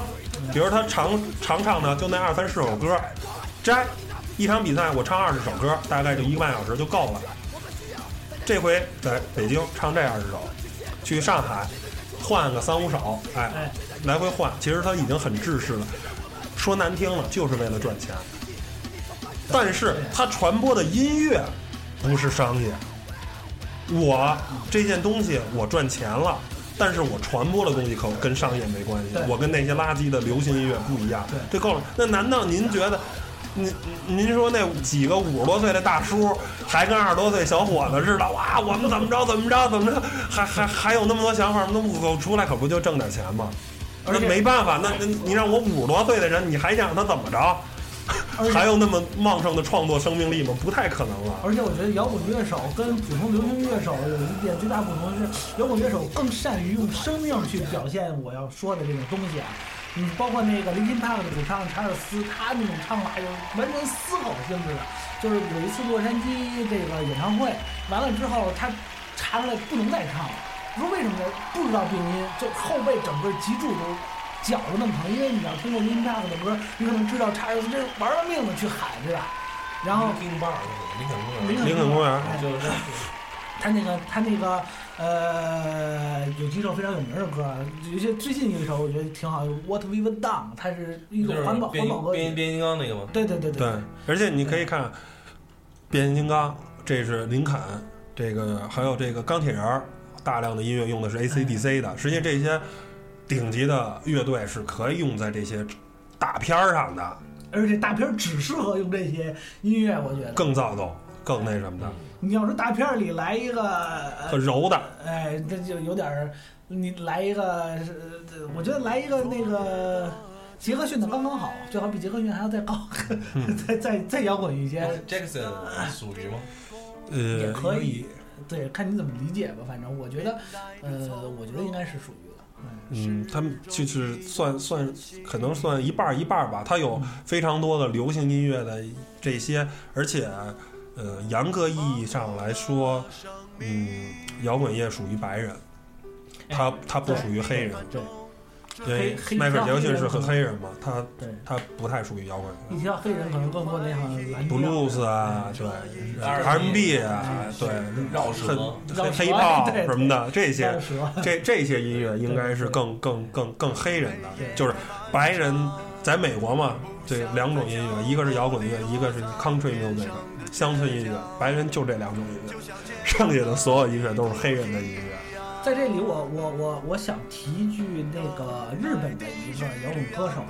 比如他常常唱的就那二三十首歌，摘一场比赛我唱二十首歌，大概就一个半小时就够了。这回在北京唱这二十首，去上海换个三五首，哎，哎，来回换，其实他已经很制式了。说难听了，就是为了赚钱。但是他传播的音乐不是商业。我这件东西我赚钱了，但是我传播的东西可跟商业没关系。我跟那些垃圾的流行音乐不一样，这够了。那难道您觉得？您您说那几个五十多岁的大叔，还跟二十多岁小伙子似的，哇，我们怎么着怎么着怎么着，还还还有那么多想法，那不走出来可不就挣点钱吗？那没办法，那那你让我五十多岁的人，你还想让他怎么着？还有那么旺盛的创作生命力吗？不太可能了。而且我觉得摇滚乐手跟普通流行乐手有一点最大不同是，摇滚乐手更善于用生命去表现我要说的这种东西啊。你包括那个林肯帕克的主唱查尔斯，他那种唱法有完全嘶吼性质的。就是有一次洛杉矶这个演唱会完了之后，他查出来不能再唱了。说为什么呢？不知道病因，就后背整个脊柱都绞得那么疼。因为你要听过林肯帕克的歌，你可能知道查尔斯这玩了命的去喊，对吧？然后林肯巴尔林肯公园，林肯公园哎就是他那个他那个呃，有几首非常有名的歌，有些最近有一首我觉得挺好，《What We've Done》，它是一种环保环保歌曲。变变形金刚那个吗？对对对对，而且你可以看变形金刚，这是林肯，这个还有这个钢铁人儿，大量的音乐用的是 AC/DC 的。实际这些顶级的乐队是可以用在这些大片儿上的，而且大片儿只适合用这些音乐，我觉得。更躁动、更那什么的，你要是大片儿里来一个，呃很柔的。哎，这就有点儿，你来一个，我觉得来一个那个杰克逊的刚刚好，最好比杰克逊还要再高，嗯 再再再摇滚一些。Jackson 属于吗？呃，也可以，对，看你怎么理解吧。反正我觉得，呃，我觉得应该是属于的。嗯，他们就是算算，可能算一半儿一半儿吧。他有非常多的流行音乐的这些，而且，呃，严格意义上来说，嗯，摇滚乐属于白人，他他不属于黑人。对，因为迈克尔·杰克逊是很黑人嘛，他，他不太属于摇滚乐一提到黑人，可能更多联想蓝调，blues 啊，对 R&B，R&B 啊，对，绕舌很黑黑炮对对什么的这些这这些音乐应该是更更更更黑人的，就是白人在美国嘛，这两种音乐，一个是摇滚乐，一个是 country music 乡村音乐，白人就这两种音乐，剩下的所有音乐都是黑人的音乐。在这里我，我我我想提一句那个日本的一个摇滚歌手，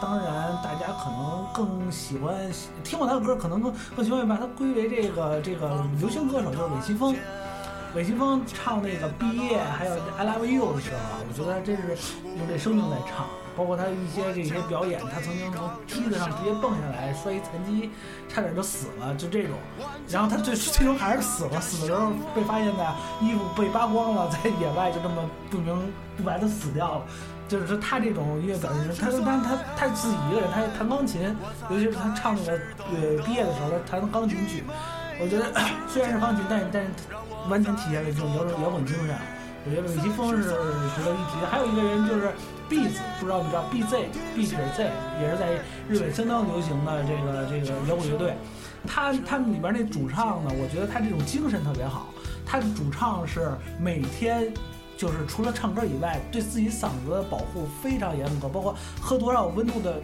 当然大家可能更喜欢听过他的歌，可能更更喜欢把他归为这个这个流行歌手，就是韦奇峰。韦奇峰唱那个《毕业》还有《I Love You》的时候，我觉得真是用这生命在唱，包括他一些这些表演，他曾经从梯子上直接蹦下来，摔一残疾，差点就死了，就这种。然后他最最终还是死了，死的时候被发现在衣服被扒光了，在野外就这么不明不白的死掉了。就是说他这种音乐表现，他他他他自己一个人，他弹钢琴，尤其是他唱那个呃毕业的时候，他弹钢琴曲，我觉得 虽然是钢琴，但是但是完全体现了这种摇滚摇滚精神。我觉得李奇峰是值得一提的。还有一个人就是 B 字，不知道你知道 BZ B 撇 Z，也是在日本相当流行的这个这个摇滚乐队。他他们里边那主唱呢，我觉得他这种精神特别好。他的主唱是每天就是除了唱歌以外，对自己嗓子的保护非常严格，包括喝多少温度的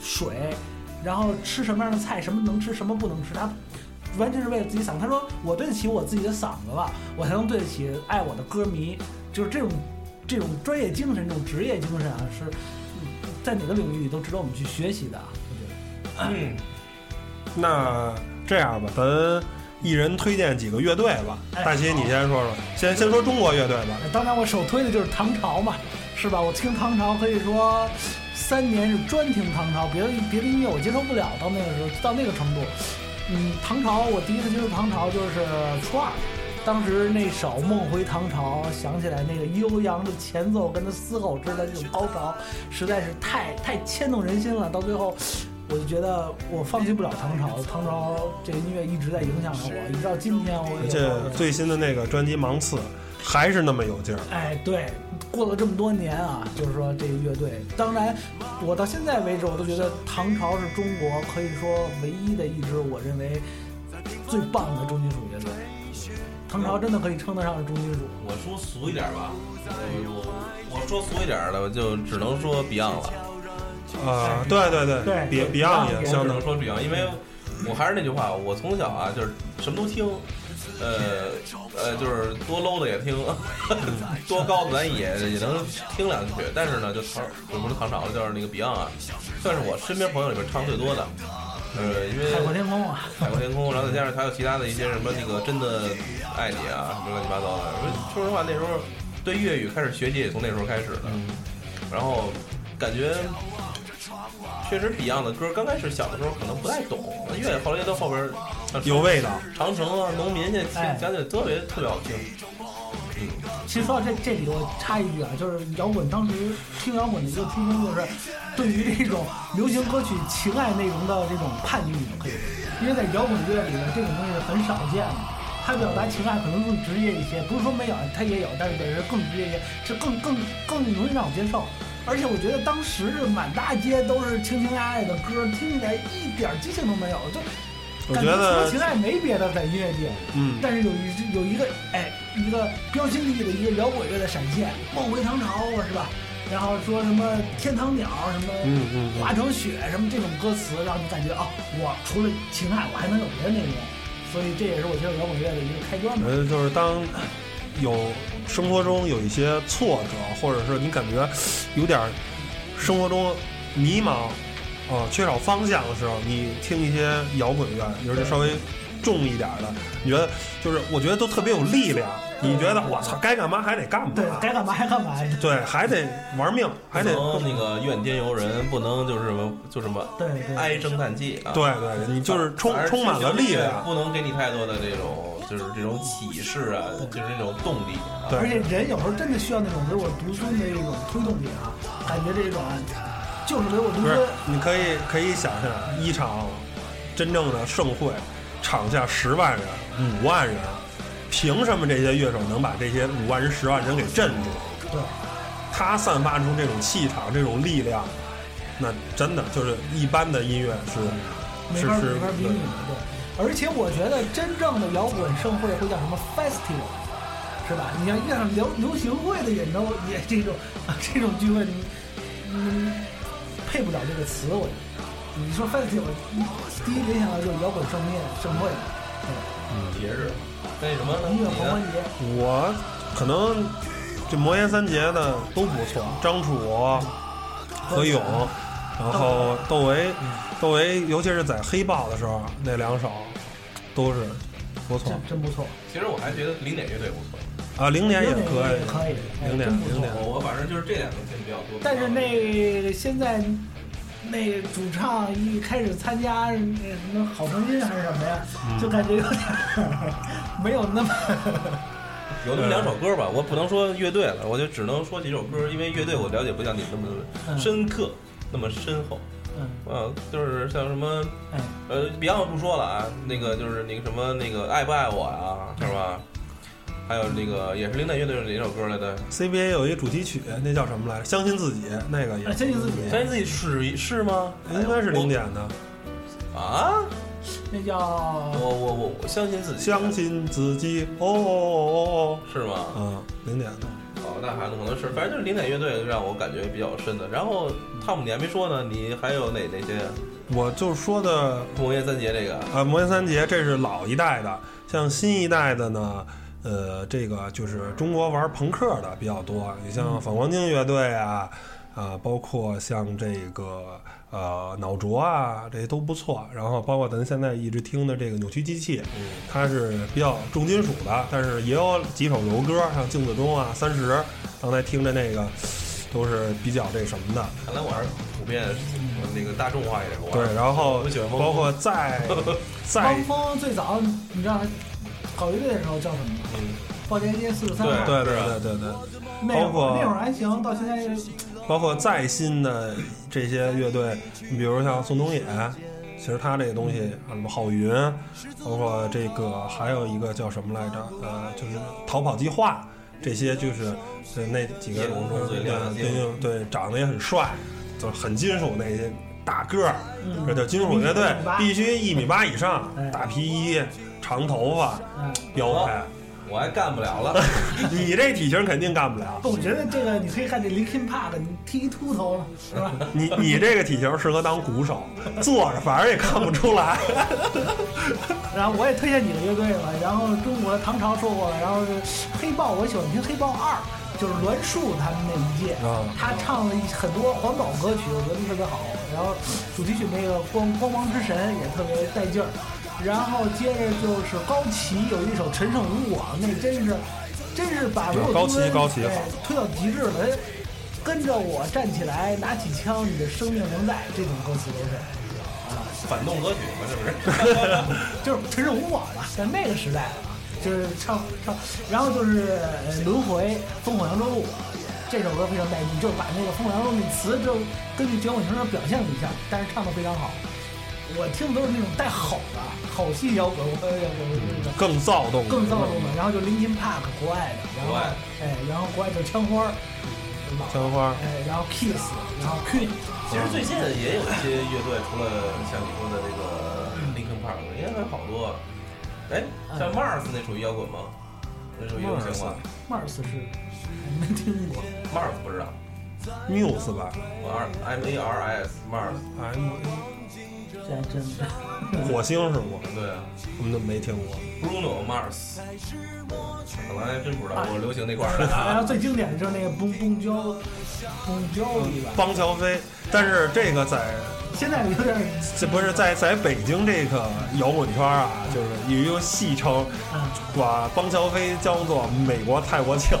水，然后吃什么样的菜，什么能吃，什么不能吃，他完全是为了自己嗓子。他说：“我对得起我自己的嗓子了，我才能对得起爱我的歌迷。”就是这种这种专业精神，这种职业精神啊，是嗯在哪个领域里都值得我们去学习的啊。我觉得。嗯，那这样吧，咱一人推荐几个乐队吧。哎大齐，你先说说，先先说中国乐队吧。当然，我首推的就是唐朝嘛，是吧？我听唐朝可以说三年是专听唐朝，别的别的音乐我接受不了，到那个时候到那个程度。嗯，唐朝我第一次接触唐朝就是初二，当时那首《梦回唐朝》，想起来那个悠扬的前奏跟他嘶吼之的这种高潮，实在是太太牵动人心了。到最后，我就觉得我放弃不了唐朝，唐朝这个音乐一直在影响着我，一直到今天我而也且最新的那个专辑《芒刺》还是那么有劲儿。哎，对，过了这么多年啊，就是说这个乐队，当然，我到现在为止，我都觉得唐朝是中国可以说唯一的一支我认为最棒的重金属乐队。唐朝真的可以称得上是重金属。我说俗一点吧，我我我说俗一点的，我就只能说 Beyond 了。啊，对对对对比对 Beyond 也对相当只能说 Beyond，因为我还是那句话，我从小啊就是什么都听，呃呃，就是多 low 的也听，多高的咱也也能听两句。但是呢，就唐我不是唐朝了，就是那个 Beyond 啊，算是我身边朋友里边唱最多的。呃，因为海阔天空啊，海阔天空，然后再加上还有其他的一些什么那个真的爱你啊，什么乱七八糟的。说实话，那时候对粤语开始学习也从那时候开始的。然后感觉确实 Beyond 的歌刚开始小的时候可能不太懂，越后来越到后边有味道。长城啊、农民，现在哎听讲起来特别特别好听。其实说到这这里，我插一句啊，就是摇滚当时听摇滚的一个初衷，就是对于这种流行歌曲情爱内容的这种叛逆，可以说，因为在摇滚乐里面这种东西是很少见的。它表达情爱可能更直接一些，不是说没有，他也有，但是是更直接一些，就更更更容易让我接受。而且我觉得当时满大街都是情情爱爱的歌，听起来一点激情都没有，就我感觉除了情爱没别的在音乐界。嗯，但是有一有一个哎，一个标新立异的一个摇滚乐的闪现，梦回唐朝啊，是吧？然后说什么天堂鸟，什么嗯嗯嗯化成雪，什么这种歌词，让你感觉哦，我除了情爱，我还能有别的内容。所以这也是我接触摇滚乐的一个开端吧。呃，就是当有生活中有一些挫折，或者是你感觉有点儿生活中迷茫，啊、缺少方向的时候，你听一些摇滚乐，尤其稍微重一点儿的，你觉得就是我觉得都特别有力量。你觉得我操，该干嘛还得干嘛，对，该干嘛还干嘛。对，还得玩命，还得那个怨天尤人，不能就是什么就什么对对唉声叹气啊。对对，你就是充充满了力量。不能给你太多的这种就是这种启示啊，就是那种动力啊。对而且人有时候真的需要那种唯我独尊的一种推动力啊，感觉这种就是唯我独不是尊。，你可以可以想象一场真正的盛会，场下十万人、五万人，凭什么这些乐手能把这些五万人、十万人给镇住？对，他散发出这种气场、这种力量，那真的就是一般的音乐是没法是是没法比拟的，对。而且我觉得真正的摇滚盛会会叫什么 festival，是吧？你像遇上流流行会的演奏也这种啊这种聚会，你嗯配不了这个词，我觉得。你说 festival，第一联想到就是摇滚盛宴盛会，嗯。节日，那什么呢？音乐？狂欢节，我可能这魔岩三杰的都不错，张楚、何勇，然后窦唯，窦唯尤其是在黑豹的时候那两首都是不错。真真不错。其实我还觉得零点乐队不错，啊，零点也可以，可以，哎零点零点。我我反正就是这两个听比较多。但是那现在那主唱一开始参加那什么好声音还是什么呀，嗯。就感觉有点儿没有那么 有那么两首歌吧，我不能说乐队了，我就只能说几首歌，因为乐队我了解不像你那么嗯。深刻，那么深厚。嗯。嗯，就是像什么哎。呃，Beyond 不说了啊，那个就是那个什么那个爱不爱我呀，是吧？还有那个也是零点乐队是哪首歌来的？CBA 有一主题曲，那叫什么来着？相信自己，那个也啊相信自己相信自己是是吗？应该是零点的。啊！那叫我我我我相信自己，相信自己，哦哦哦哦是吗？哦哦，啊，零点的。哦，那还可能是，反正就是零点乐队让我感觉比较深的。然后汤姆你还没说呢，你还有哪哪些？我就说的魔岩三杰这个，啊，魔岩三杰这是老一代的，像新一代的呢，呃，这个就是中国玩朋克的比较多，你像反光镜乐队啊，啊，包括像这个呃脑浊啊，这些都不错。然后包括咱现在一直听的这个扭曲机器，嗯，它是比较重金属的，但是也有几首柔歌，像镜子中啊、三十，刚才听着那个都是比较这什么的。看来我还是普遍那个大众化一点。我对，然后包括再再 汪峰最早，你知道他搞乐队的时候叫什么吗？嗯，报街街四十三对号，对对对对对。那会包括儿那会儿还行，到现在包括再新的这些乐队，你比如像宋冬野，其实他这个东西啊，什么郝云，包括这个还有一个叫什么来着？呃，就是逃跑计划，这些就是呃那几个夜空中最亮的对星对对，长得也很帅，就是很金属那些大个儿，嗯这叫金属乐队必须一米八以上哎，大皮衣，长头发，嗯，标配。我还干不了了。你这体型肯定干不了，不，我觉得这个你可以看这 Linkin Park，你剃一秃头了，是吧？你你这个体型适合当鼓手，坐着反正也看不出来。然后我也推荐几个乐队吧，然后中国唐朝说过了，然后是黑豹，我喜欢听黑豹二，就是栾树他们那一届，啊他唱了很多环保歌曲，我觉得特别好。然后主题曲那个光光芒之神也特别带劲儿。然后接着就是高旗有一首陈胜吴广，那真是真是把维我高旗高旗好推到极致了。哎跟着我站起来，拿起枪，你的生命仍在，这种歌词都是啊。反动歌曲嘛，是不是？就是陈胜吴广吧，在那个时代，就是唱唱，然后就是呃轮回烽火扬州路这首歌非常带劲，就是把那个烽火扬州路那词就根据卷滚绳表现了一下，但是唱的非常好。我听的都是那种带吼的吼系摇滚，我我我我更躁动，更躁动的。然后就 Linkin Park 国外的，然后国外。哎，然后国外就是枪花枪花哎，然后 Kiss，然后 Queen，其实最近也有一些乐队，除了像你说的这个 Linkin Park，应该还有好多。哎，像 Mars 那属于摇滚吗？那属于流行吗 Mars 是没听过，？Mars 不知道，Muse 吧。M A R S Mars，，M 这还真的。火星是吗？对啊我们都没听过。，Bruno Mars，可能还真不知道，我流行那块儿的然啊。后最经典的就是那个蹦蹦胶，蹦胶邦乔飞，但是这个在 现在有点这不是在在北京这个摇滚圈啊，就是有一个戏称，嗯把邦乔飞叫做美国泰国庆，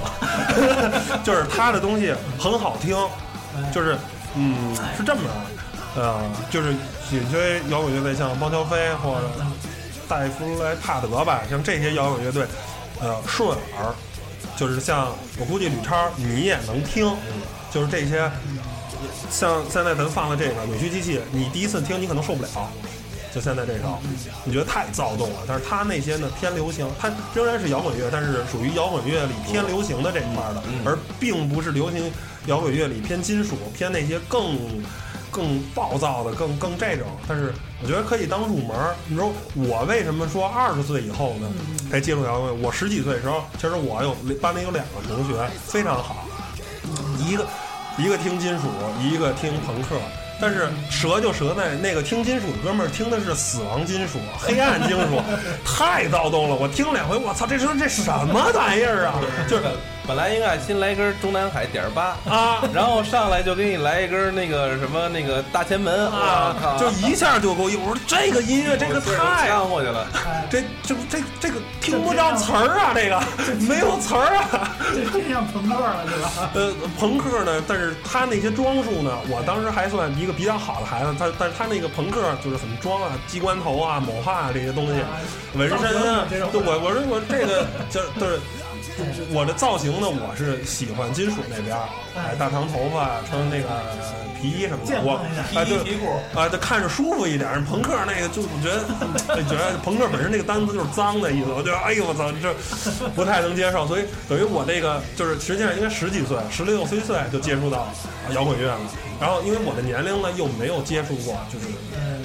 就是他的东西很好听，就是嗯是这么的，呃，就是有些摇滚乐队像邦乔飞或者戴夫莱帕德吧，像这些摇滚乐队，呃顺耳，就是像我估计吕超你也能听，就是这些。像现在咱放的这个扭曲机器，你第一次听你可能受不了，就现在这首，你觉得太躁动了。但是他那些呢偏流行，它仍然是摇滚乐，但是属于摇滚乐里偏流行的这一块的，嗯而并不是流行摇滚乐里偏金属、偏那些更更暴躁的、更更这种。但是我觉得可以当入门儿。你说我为什么说二十岁以后呢才接触摇滚乐？我十几岁的时候，其实我有班里有两个同学非常好，一个一个听金属，一个听朋克。但是折就折在那个听金属的哥们儿听的是死亡金属、黑暗金属，太躁动了。我听两回，我操，这是这什么玩意儿啊？就是本来应该先来一根中南海点儿八，啊然后上来就给你来一根那个什么那个大前门啊，就一下就给我一，我说这个音乐这个太呛过去了。哎，这这这这个听不着词儿啊，这个没有词儿啊。这真像朋克了，对吧？呃，朋克呢，但是他那些装束呢，我当时还算一个比较好的孩子，他但是他那个朋克就是很装啊，机关头啊、某帕啊这些东西，纹身啊，这种对我我说我这个 就是就是。我的造型呢，我是喜欢金属那边儿，哎，大长头发，穿那个皮衣什么的，我哎对啊，就看着舒服一点。朋克那个就我觉得，就觉得朋克本身那个单词就是脏的意思，我觉得哎呦我操，这不太能接受。所以等于我这个就是实际上应该十几岁，十六七岁就接触到摇滚乐了。然后因为我的年龄呢又没有接触过，就是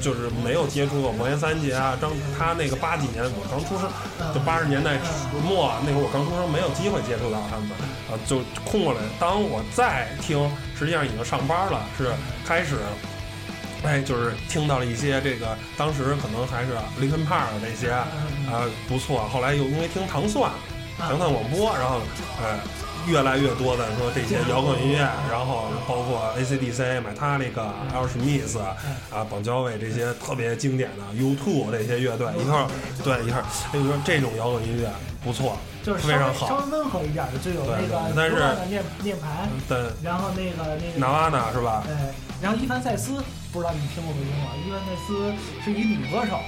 就是没有接触过魔岩三杰啊，张他那个八几年我刚出生，就八十年代末那会儿我刚出生，没有机会接触到他们，啊，就空过来。当我再听，实际上已经上班了，是开始。哎，就是听到了一些这个，当时可能还是 Linkin Park 这些啊、不错。后来又因为听糖蒜、糖蒜广播，然后呃越来越多的说这些摇滚音乐，然后包括 AC/DC、Metallica、Al Smith 啊、邦交卫这些特别经典的 U2 这些乐队一块儿，对一块儿，哎，就说这种摇滚音乐不错，就是非常好。稍微温和一点的，就有那个但是流浪的涅涅盘，对然后那个那个纳瓦纳是吧？对，然后伊凡塞斯，不知道你听过没听过？伊凡塞斯是一女歌手，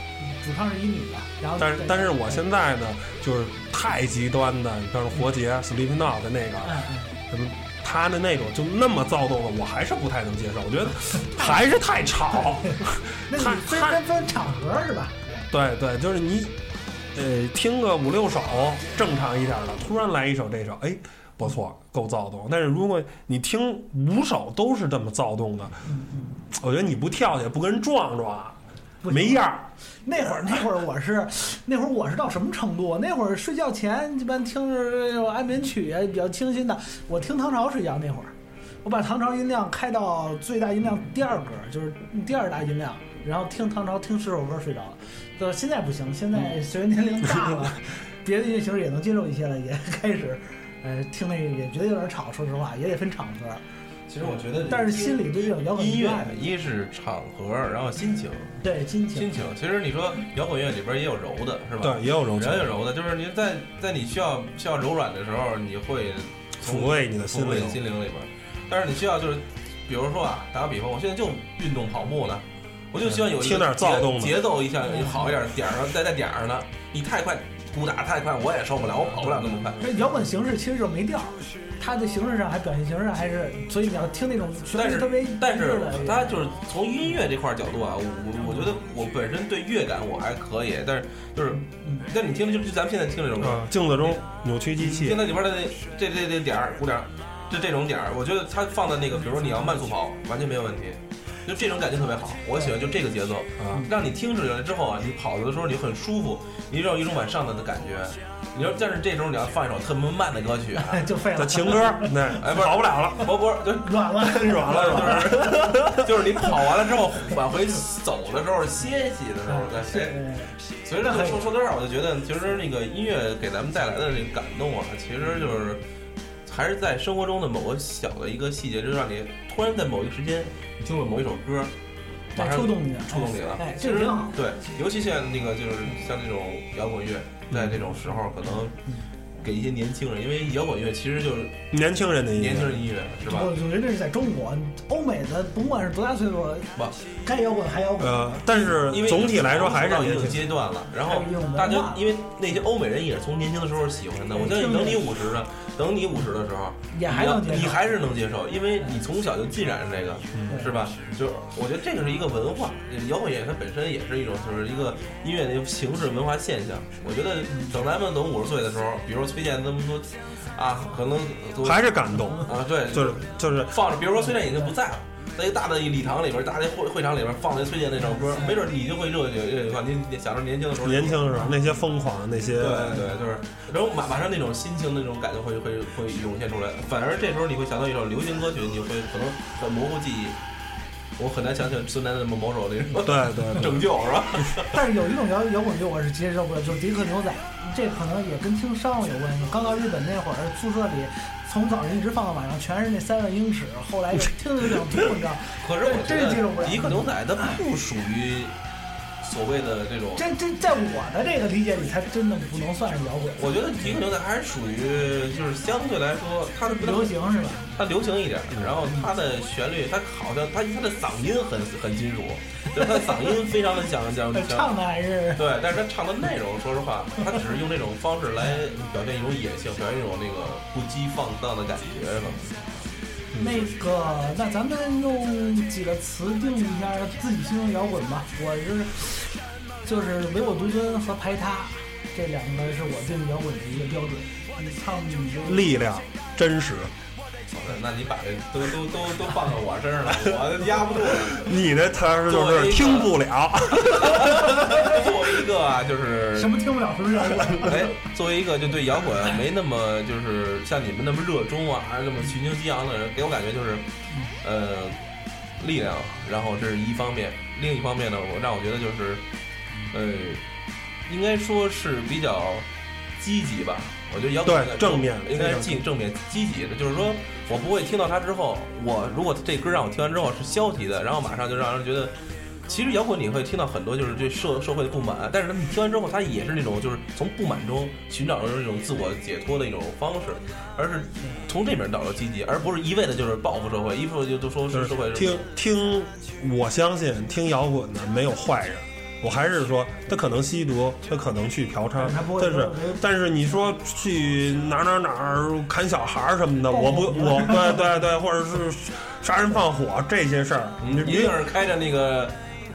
主唱是一女的，然后但是但是我现在呢，就是太极端的，你像是活结、Slipknot 的那个，什么他的那种就那么躁动的，我还是不太能接受。我觉得 还是太吵。那 你他分他分分场合是吧？对对，就是你，呃，听个五六首正常一点的，突然来一首这首，哎，不错，够躁动。但是如果你听五首都是这么躁动的，我觉得你不跳起来，不跟人撞撞，没样儿。那会儿那会儿我是那会儿我是到什么程度？那会儿睡觉前一般听着那种安眠曲比较清新的，我听唐朝睡觉那会儿，我把唐朝音量开到最大音量第二格，就是第二大音量，然后听唐朝听十首歌睡着了。就是现在不行，现在随着年龄大了，别的音乐形式也能接受一些了，也开始。呃，听那个也觉得有点吵，说实话，也得分场合。其实我觉得，但是心里对这种摇滚音乐一是场合，然后心情，对心情，心情。其实你说摇滚乐里边也有柔的，是吧？对，也有柔的人，有柔的，就是你在在你需要需要柔软的时候，你会抚慰你的心抚慰灵。心灵里边。但是你需要就是，比如说啊，打个比方，我现在就运动跑步呢，我就希望有一个听点躁动的节节奏一下好一点，点儿上在在点儿上呢。你太快，鼓打太快，我也受不了，我跑不了那么快。这摇滚形式其实就是没调儿，它的形式上还表现形式上还是，所以你要听那种旋但是律特别但是它就是从音乐这块角度啊，我我我觉得我本身对乐感我还可以，但是就是，但你听的就就咱们现在听这种歌，嗯，镜子中扭曲机器听，它里边的那这这这点儿鼓点儿，就这种点儿，我觉得它放在那个，比如说你要慢速跑，完全没有问题。就这种感觉特别好，我喜欢就这个节奏，啊，让你听出来之后啊，你跑的时候你很舒服，你有一种往上的的感觉。你说，但是这时候你要放一首特别慢的歌曲啊，就废了这，情歌，那哎不是跑不了了，不不就 软了。软了，软了。就是就是你跑完了之后往回走的时候歇息的时候再哎对所以说说说到这儿，我就觉得其实那个音乐给咱们带来的这个感动啊，其实就是还是在生活中的某个小的一个细节，就让你突然在某一个时间，你听了某一首歌，马上触动你了，触动你了。哎，其实这挺好。对，尤其像那个就是像这种摇滚乐，在这种时候可能。给一些年轻人，因为摇滚乐其实就是年轻人的音乐年轻人音乐，是吧？我觉得这是在中国，欧美的甭管是多大岁数，不，该摇滚还摇滚。呃，但是因为总体来说还是到一定。阶段了，然后大家因为那些欧美人也是从年轻的时候喜欢的，我相信等你五十的，等你五十的时候，也还能接受你还是能接受，因为你从小就浸染着这个，是吧？就是我觉得这个是一个文化，摇滚乐它本身也是一种就是一个音乐的形式文化现象。我觉得等咱们等五十岁的时候，比如说崔健那么多啊，可能还是感动，啊对，就是就是放着，比如说崔健已经不在了。在一大的一礼堂里边，大的会会场里边放那崔健那首歌，没准你就会热血热血话。您你想着年轻的时候，年轻的时候那些疯狂那些，对对，就是，然后马马上那种心情那种感觉会会会涌现出来。反而这时候你会想到一首流行歌曲，你会可能很模糊记忆。我很难想起孙楠的某某首那什么对对，拯救是吧？但是有一种摇摇滚乐我是接受不了，就是迪克牛仔，这可能也跟听商务有关系。刚到日本那会儿，宿舍里从早上一直放到晚上，全是那三万英尺，后来听着有点吐，你知道？可是我觉这这接受不了得迪克牛仔它不属于所谓的这种。真真在我的这个理解里，它真的不能算是摇滚，我觉得迪克牛仔还是属于，就是相对来说，它的流行是吧？它流行一点，然后它的旋律，它好像它它的嗓音很很金属，就是它嗓音非常的像像像唱的还是对，但是它唱的内容，说实话，它只是用这种方式来表现一种野性，表现一种那个不羁放荡的感觉吧。那个，那咱们用几个词定义一下自己心中的摇滚吧。我是就是唯我独尊和排他，这两个是我定义摇滚的一个标准。你唱你就力量真实。那你把这都都都都放到我身上了，我压不住。你的他是就是听不了，作为一个啊，就是 什么听不了，什么摇滚。哎，作为一个就对摇滚没那么就是像你们那么热衷啊，还是那么群情激昂的人，给我感觉就是，呃，力量。然后这是一方面，另一方面呢，我让我觉得就是，呃，应该说是比较积极吧。我觉得摇滚对正面应该进正面积极的，就是说我不会听到它之后，我如果这歌让我听完之后是消极的，然后马上就让人觉得。其实摇滚你会听到很多就是对社社会的不满，但是你听完之后，它也是那种就是从不满中寻找着这种自我解脱的一种方式，而是从这边找到积极，而不是一味的就是报复社会，一副就都说是社会听听，我相信听摇滚的没有坏人。我还是说，他可能吸毒，他可能去嫖娼他不，会但是但是你说去哪儿哪儿哪儿砍小孩儿什么的，我不我对对对，或者是杀人放火这些事儿，你一定是开着那个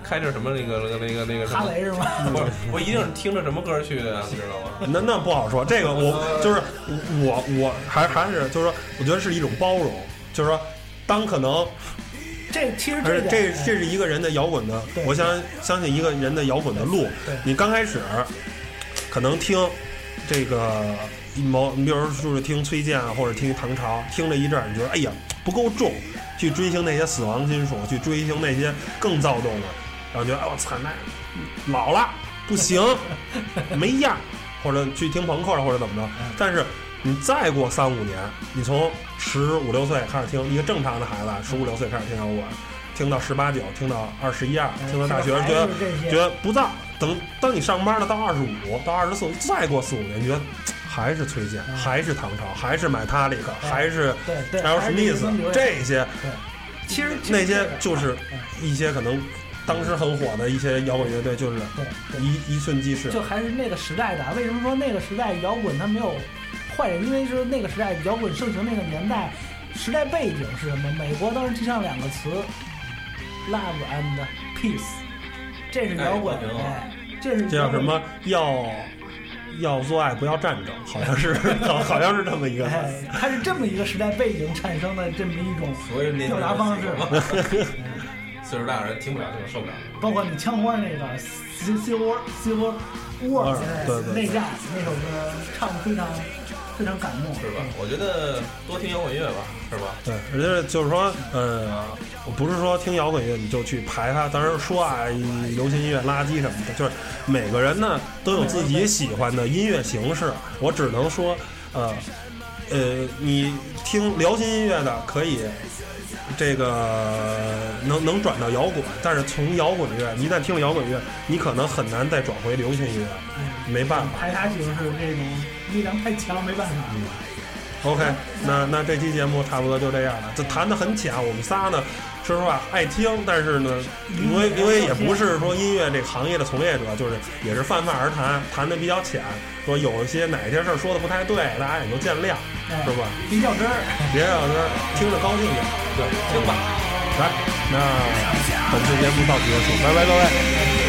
开着什么那个那个那个那个什么，哈雷是吗？不是我一定是听着什么歌去的，你知道吗？那那不好说，这个我就是我我还还是就是说，我觉得是一种包容，就是说，当可能这其实而且这这这是一个人的摇滚的，我相相信一个人的摇滚的路。你刚开始可能听这个某，你比如说是听崔健啊，或者听唐朝，听了一阵儿，你觉得哎呀不够重，去追星那些死亡金属，去追星那些更躁动的，然后觉得哎我操那老了不行，没样儿，或者去听朋克了或者怎么着，但是。你再过三五年，你从十五六岁开始听，一个正常的孩子，十五六岁开始听摇滚，听到十八九，听到二十一二，听到大学，觉得觉得不燥。等当你上班了，到二十五，到二十四，再过四五年，觉得还是崔健，还是唐朝，还是买他里克，还是还有史密斯还是能留下这些，其实那些就是嗯一些可能当时很火的一些摇滚乐队，就是。一一瞬即逝。就还是那个时代的。为什么说那个时代摇滚它没有坏人？因为是那个时代摇滚盛行那个年代，时代背景是什么？美国当时提倡两个词：love and peace，这是摇滚，这是这叫什？么？要要做爱，不要战争，好像是好 好像是这么一个。哎，它是这么一个时代背景产生的这么一种所以那表达方式。岁数大的人听不了这个受不了。包括你枪花那个 Civil Civil War 哎对对对内战那首歌唱的非常非常感动，是吧？我觉得多听摇滚乐吧，是吧？对，而且就是说，呃，我不是说听摇滚乐你就去排它，当然说啊，流行音乐垃圾什么的，就是每个人呢都有自己喜欢的音乐形式。我只能说，呃，呃，你听流行音乐的可以这个能能转到摇滚，但是从摇滚乐一旦听了摇滚乐，你可能很难再转回流行音乐，没办法。排他形式这种力量太强，没办法。OK，那那这期节目差不多就这样了。这谈的很浅，我们仨呢，说实话爱听，但是呢，因为因为也不是说音乐这个行业的从业者，就是也是泛泛而谈，谈的比较浅。说有一些哪些事儿说的不太对，大家也就见谅，哎是吧？别较真儿。别较真儿听着高兴点。对，听吧。来，那本次节目到此结束，拜拜各位。